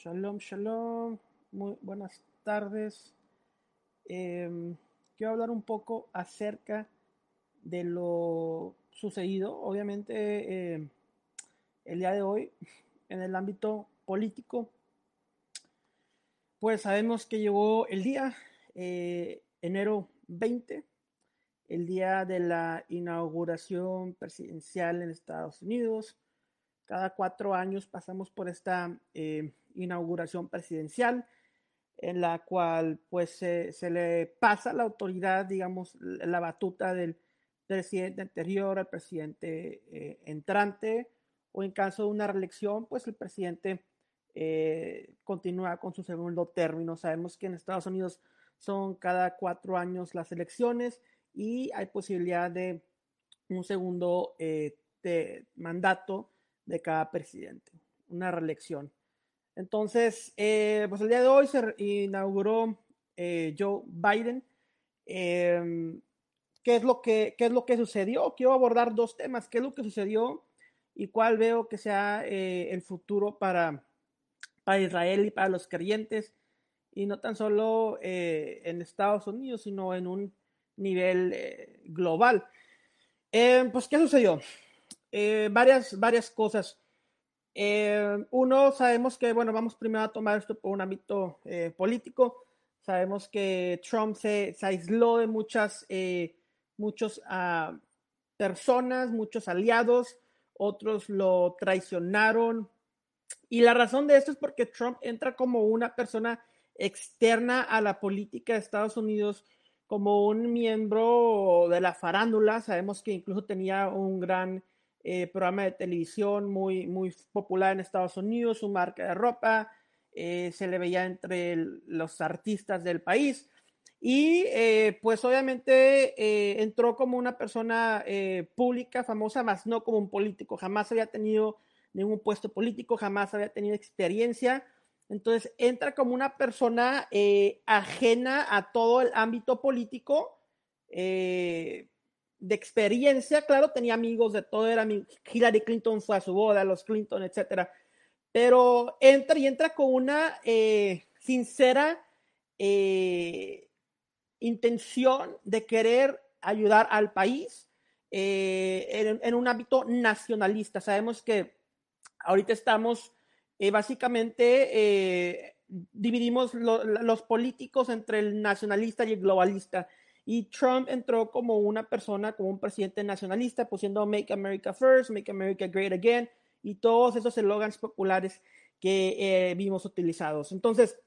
Shalom, shalom. Muy buenas tardes. Em, quiero hablar un poco acerca de lo sucedido, obviamente, em, el día de hoy en el ámbito político. Pues sabemos que llegó el día, eh, enero 20, el día de la inauguración presidencial en Estados Unidos. Cada cuatro años pasamos por esta eh, inauguración presidencial en la cual pues se, le pasa la autoridad, digamos, la batuta del presidente anterior al presidente eh, entrante o en caso de una reelección, pues el presidente eh, continúa con su segundo término. Sabemos que en Estados Unidos son cada cuatro años las elecciones y hay posibilidad de un segundo mandato de cada presidente, una reelección. Entonces, eh, pues el día de hoy se inauguró eh, Joe Biden. Em, ¿qué, es lo que, ¿Qué es lo que sucedió? Quiero abordar dos temas. ¿Qué es lo que sucedió y cuál veo que sea eh, el futuro para, para Israel y para los creyentes? Y no tan solo en Estados Unidos, sino en un nivel global. Em, pues, ¿qué sucedió? Eh, varias, varias cosas. Eh, uno, sabemos que, bueno, vamos primero a tomar esto por un ámbito eh, político. Sabemos que Trump se, se aisló de muchas, muchos uh, personas, muchos aliados, otros lo traicionaron. Y la razón de esto es porque Trump entra como una persona externa a la política de Estados Unidos, como un miembro de la farándula. Sabemos que incluso tenía un gran eh, programa de televisión muy, muy popular en Estados Unidos, su marca de ropa, eh, se le veía entre los artistas del país. Y eh, pues obviamente entró como una persona pública, famosa, más no como un político. Jamás había tenido ningún puesto político, jamás había tenido experiencia. Entonces entra como una persona ajena a todo el ámbito político, de experiencia, claro, tenía amigos de todo, era Hillary Clinton fue a su boda, los Clinton, etcétera, pero entra y entra con una eh, sincera eh, intención de querer ayudar al país eh, en, un ámbito nacionalista. Sabemos que ahorita estamos básicamente dividimos los políticos entre el nacionalista y el globalista. Y Trump entró como una persona, como un presidente nacionalista, pusiendo Make America First, Make America Great Again y todos esos eslogans populares que eh, vimos utilizados. Entonces,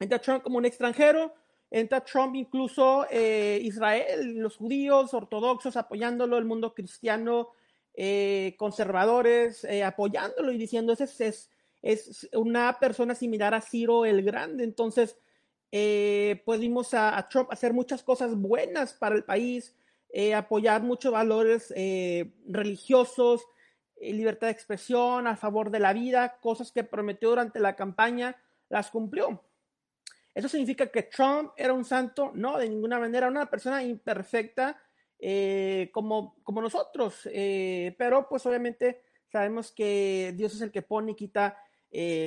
entra Trump como un extranjero, entra Trump incluso eh, Israel, los judíos ortodoxos apoyándolo, el mundo cristiano, eh, conservadores apoyándolo y diciendo, ese es, es una persona similar a Ciro el Grande. Entonces, eh, pudimos a, Trump hacer muchas cosas buenas para el país, eh, apoyar muchos valores eh, religiosos, libertad de expresión, a favor de la vida, cosas que prometió durante la campaña, las cumplió. ¿Eso significa que Trump era un santo? No, de ninguna manera, una persona imperfecta como, como nosotros, pero pues obviamente sabemos que Dios es el que pone y quita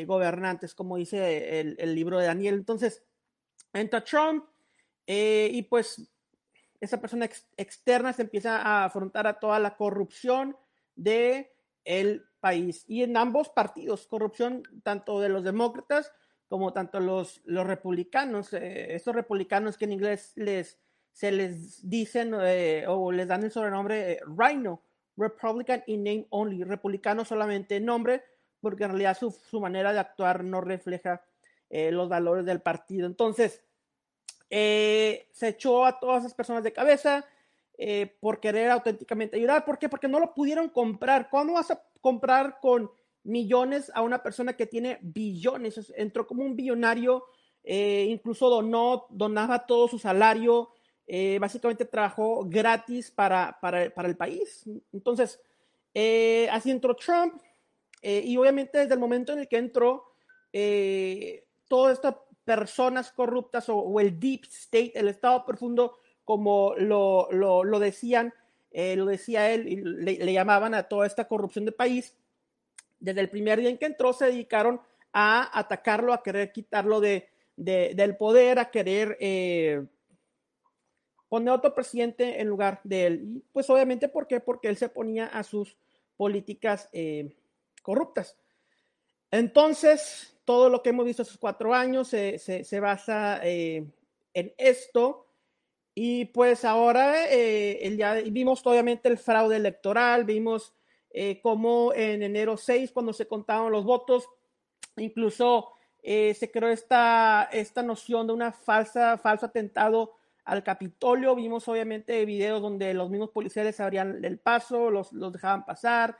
gobernantes, como dice el, el libro de Daniel. Entonces, entra Trump eh, y pues esa persona externa se empieza a afrontar a toda la corrupción de el país. Y en ambos partidos, corrupción tanto de los demócratas como tanto los, los republicanos, eh, estos republicanos que en inglés les, se les dicen eh, o les dan el sobrenombre Rhino, Republican in name only, republicano solamente en nombre, porque en realidad su, su manera de actuar no refleja eh, los valores del partido. Entonces, eh, se echó a todas esas personas de cabeza eh, por querer auténticamente ayudar. ¿Por qué? Porque no lo pudieron comprar. ¿Cómo vas a comprar con millones a una persona que tiene billones? Entró como un billonario, incluso donó, donaba todo su salario. básicamente trabajó gratis para, para, para el país. Entonces, así entró Trump. y obviamente desde el momento en el que entró, todas estas personas corruptas o, el deep state, el estado profundo, como lo, lo, decían, eh, lo decía él, y le, llamaban a toda esta corrupción del país, desde el primer día en que entró se dedicaron a atacarlo, a querer quitarlo de, del poder, a querer eh, poner otro presidente en lugar de él. Y pues obviamente, ¿por qué? Porque él se ponía a sus políticas eh, corruptas. Entonces, todo lo que hemos visto estos cuatro años se, se, basa eh, en esto. Y pues ahora el día, vimos obviamente el fraude electoral, vimos cómo en enero 6, cuando se contaban los votos, incluso eh, se creó esta, esta noción de una falsa, falso atentado al Capitolio. Vimos obviamente videos donde los mismos policías abrían el paso, los, los dejaban pasar.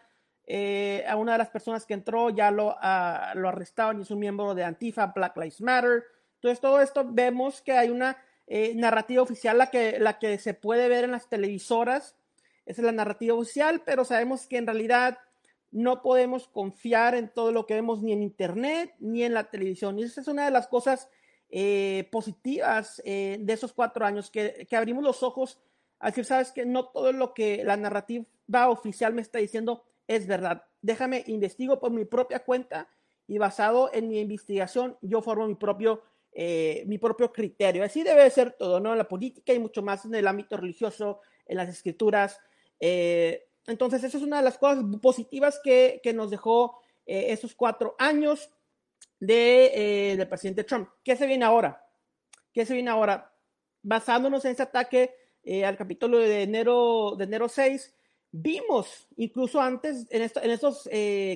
Eh, a una de las personas que entró ya lo, uh, lo arrestaron y es un miembro de Antifa, Black Lives Matter. Entonces, todo esto vemos que hay una eh, narrativa oficial, la que, la que se puede ver en las televisoras. Esa es la narrativa oficial, pero sabemos que en realidad no podemos confiar en todo lo que vemos ni en Internet ni en la televisión. Y esa es una de las cosas eh, positivas eh, de esos cuatro años, que, abrimos los ojos a decir, sabes que no todo lo que la narrativa oficial me está diciendo es verdad. Déjame investigo por mi propia cuenta y basado en mi investigación yo formo mi propio, eh, mi propio criterio. Así debe ser todo, ¿no? En la política y mucho más en el ámbito religioso, en las escrituras. Entonces, esa es una de las cosas positivas que, nos dejó eh, esos cuatro años de, eh, del presidente Trump. ¿Qué se viene ahora? ¿Qué se viene ahora? Basándonos en ese ataque eh, al Capitolio de enero, de enero 6, vimos incluso antes, en, esto, en estos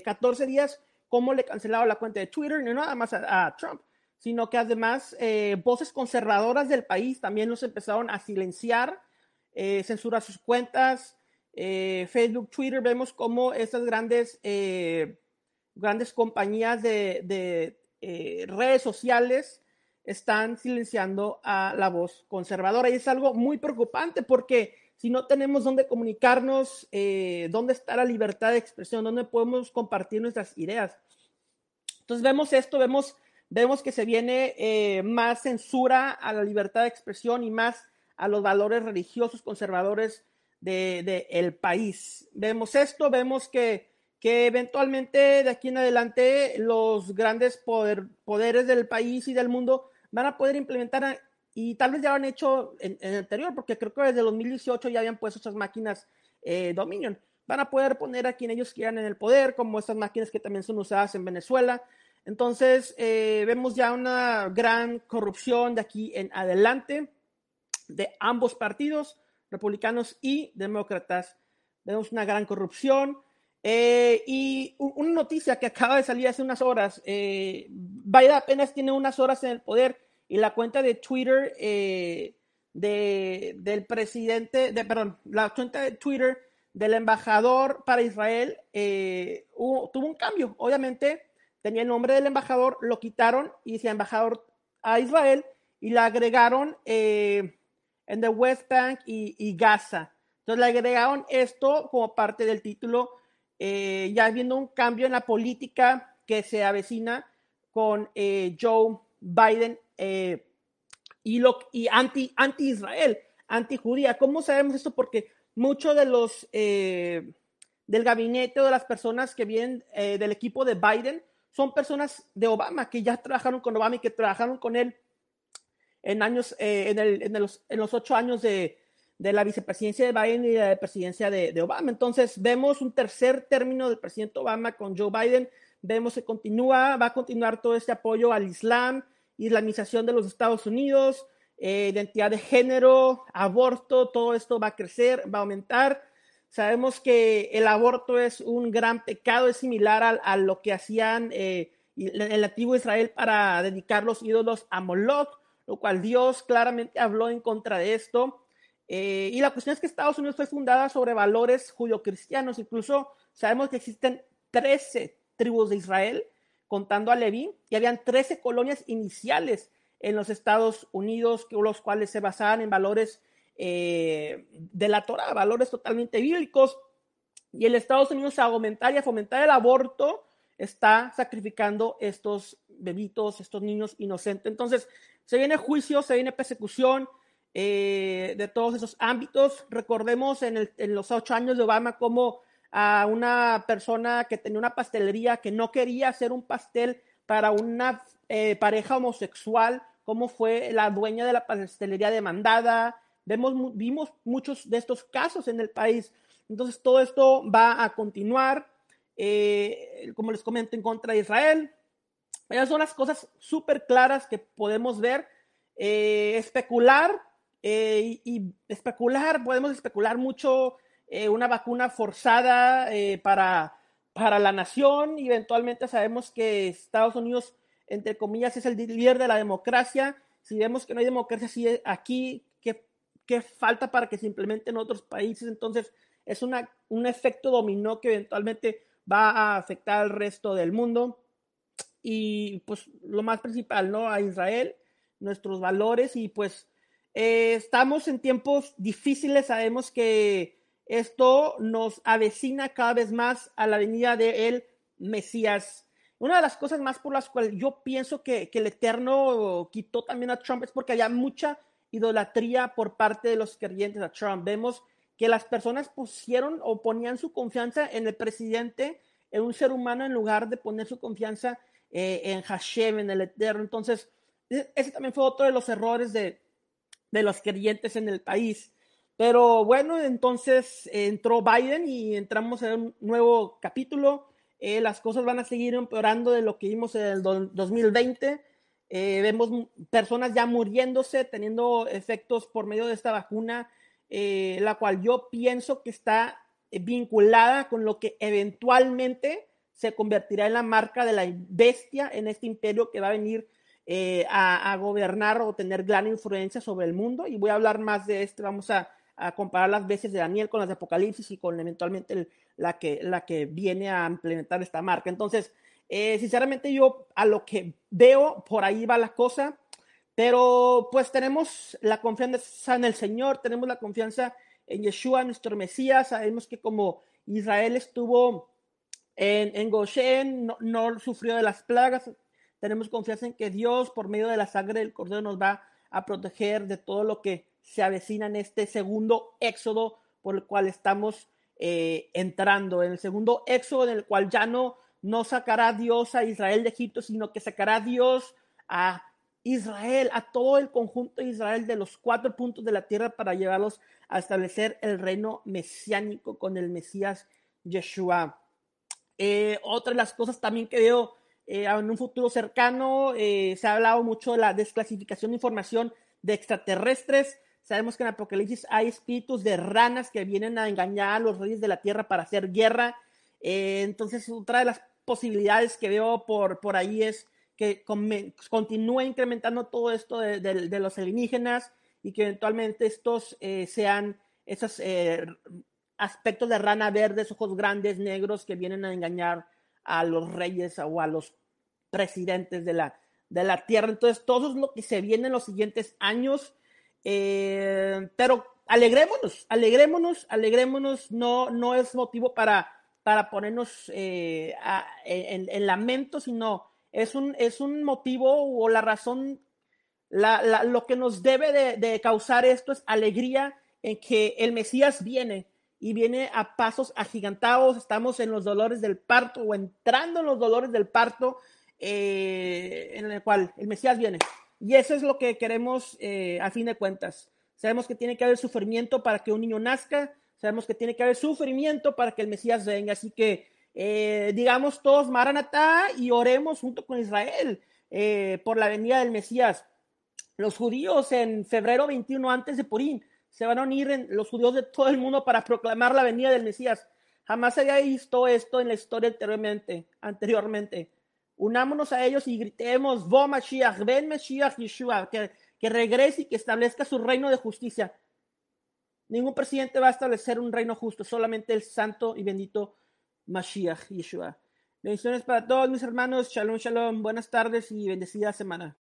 14 días, cómo le cancelaron la cuenta de Twitter, no nada más a, Trump, sino que además voces conservadoras del país también los empezaron a silenciar, censurar sus cuentas, eh, Facebook, Twitter, vemos cómo estas grandes, eh, grandes compañías de, eh, redes sociales están silenciando a la voz conservadora. Y es algo muy preocupante porque si no tenemos dónde comunicarnos, dónde está la libertad de expresión, dónde podemos compartir nuestras ideas. Entonces vemos esto, vemos, vemos que se viene más censura a la libertad de expresión y más a los valores religiosos conservadores de, el país. Vemos esto, vemos que, que, eventualmente de aquí en adelante los grandes poder, poderes del país y del mundo van a poder implementar, y tal vez ya lo han hecho en, el anterior, porque creo que desde 2018 ya habían puesto esas máquinas eh, Dominion. Van a poder poner a quien ellos quieran en el poder, como estas máquinas que también son usadas en Venezuela. Entonces, eh, vemos ya una gran corrupción de aquí en adelante de ambos partidos republicanos y demócratas. Vemos una gran corrupción. Eh, y una noticia que acaba de salir hace unas horas, Biden apenas tiene unas horas en el poder y la cuenta de Twitter eh, de, del presidente, de, perdón, la cuenta de Twitter del embajador para Israel tuvo un cambio. Obviamente tenía el nombre del embajador, lo quitaron y decía embajador a Israel y le agregaron en the West Bank y, Gaza. Entonces le agregaron esto como parte del título, eh, ya viendo un cambio en la política que se avecina con eh, Joe Biden eh, y, lo, y anti, anti-Israel, anti-judía. ¿Cómo sabemos esto? Porque muchos de los del gabinete o de las personas que vienen del equipo de Biden son personas de Obama, que ya trabajaron con Obama y que trabajaron con él en años, eh, en, el, en, los, en, los, ocho años de, de, la vicepresidencia de Biden y de la presidencia de, de, Obama. Entonces, vemos un tercer término del presidente Obama con Joe Biden. Vemos que continúa, va a continuar todo este apoyo al Islam, islamización de los Estados Unidos, eh, identidad de género, aborto, todo esto va a crecer, va a aumentar. Sabemos que el aborto es un gran pecado, es similar a, a lo que hacían eh, el antiguo Israel para dedicar los ídolos a Moloch lo cual Dios claramente habló en contra de esto. Eh, y la cuestión es que Estados Unidos fue fundada sobre valores judio-cristianos. Incluso sabemos que existen 13 tribus de Israel, contando a Leví, y habían 13 colonias iniciales en los Estados Unidos, los cuales se basaban en valores eh, de la Torah, valores totalmente bíblicos. Y el Estados Unidos a aumentar y a fomentar el aborto está sacrificando estos bebitos, estos niños inocentes. Entonces, se viene juicio, se viene persecución eh, de todos esos ámbitos. Recordemos en, los ocho años de Obama como a una persona que tenía una pastelería que no quería hacer un pastel para una eh, pareja homosexual, cómo fue la dueña de la pastelería demandada. Vemos, vimos muchos de estos casos en el país. Entonces, todo esto va a continuar, eh, como les comento, en contra de Israel. Esas son las cosas súper claras que podemos ver. Eh, especular y, y, especular, podemos especular mucho una vacuna forzada para para la nación y eventualmente sabemos que Estados Unidos, entre comillas, es el líder de la democracia. Si vemos que no hay democracia aquí, ¿qué, qué falta para que se implemente en otros países? Entonces, es una, un efecto dominó que eventualmente va a afectar al resto del mundo. Y pues lo más principal, ¿no? A Israel, nuestros valores y pues eh, estamos en tiempos difíciles, sabemos que esto nos avecina cada vez más a la venida de el Mesías. Una de las cosas más por las cuales yo pienso que, el Eterno quitó también a Trump es porque había mucha idolatría por parte de los creyentes a Trump. Vemos que las personas pusieron o ponían su confianza en el presidente, en un ser humano, en lugar de poner su confianza eh, en Hashem, en el Eterno. Entonces, e, ese también fue otro de los errores de, de los creyentes en el país. Pero bueno, entonces entró Biden y entramos en un nuevo capítulo. Eh, las cosas van a seguir empeorando de lo que vimos en el 2020. Eh, vemos personas ya muriéndose, teniendo efectos por medio de esta vacuna, eh, la cual yo pienso que está vinculada con lo que eventualmente se convertirá en la marca de la bestia en este imperio que va a venir a, a, gobernar o tener gran influencia sobre el mundo. Y voy a hablar más de esto. Vamos a a comparar las veces de Daniel con las de Apocalipsis y con eventualmente la, que, la que viene a implementar esta marca. Entonces, eh, sinceramente yo a lo que veo, por ahí va la cosa, pero pues tenemos la confianza en el Señor, tenemos la confianza en Yeshua, nuestro Mesías, sabemos que como Israel estuvo en, en Goshen, no, no sufrió de las plagas, tenemos confianza en que Dios, por medio de la sangre del Cordero, nos va a proteger de todo lo que se avecina en este segundo éxodo por el cual estamos eh, entrando, en el segundo éxodo en el cual ya no, no sacará Dios a Israel de Egipto, sino que sacará Dios a Israel, a todo el conjunto de Israel de los cuatro puntos de la tierra para llevarlos a establecer el reino mesiánico con el Mesías Yeshua. Eh, otra de las cosas también que veo eh, en un futuro cercano, se ha hablado mucho de la desclasificación de información de extraterrestres. Sabemos que en Apocalipsis hay espíritus de ranas que vienen a engañar a los reyes de la tierra para hacer guerra. Eh, entonces, otra de las posibilidades que veo por, por ahí es que continúe incrementando todo esto de, los alienígenas y que eventualmente estos eh, sean esos eh, aspectos de rana verdes, ojos grandes, negros, que vienen a engañar a los reyes o a los presidentes de la, de la tierra. Entonces, todo es lo que se viene en los siguientes años. Eh, pero alegrémonos, alegrémonos, alegrémonos, no, no es motivo para, para ponernos eh, en, lamento, sino es un, es un motivo o la razón, la, lo que nos debe de, de, causar esto es alegría en que el Mesías viene y viene a pasos agigantados, estamos en los dolores del parto o entrando en los dolores del parto, eh, en el cual el Mesías viene. Y eso es lo que queremos eh, a fin de cuentas. Sabemos que tiene que haber sufrimiento para que un niño nazca, sabemos que tiene que haber sufrimiento para que el Mesías venga. Así que eh, digamos todos Maranatá y oremos junto con Israel eh, por la venida del Mesías. Los judíos en febrero 21 antes de Purim se van a unir los judíos de todo el mundo para proclamar la venida del Mesías. Jamás se había visto esto en la historia anteriormente unámonos a ellos y gritemos, Vo Mashiach, ven Mashiach Yeshua, que, que regrese y que establezca su reino de justicia. Ningún presidente va a establecer un reino justo, solamente el santo y bendito Mashiach Yeshua. Bendiciones para todos mis hermanos. Shalom, shalom. Buenas tardes y bendecida semana.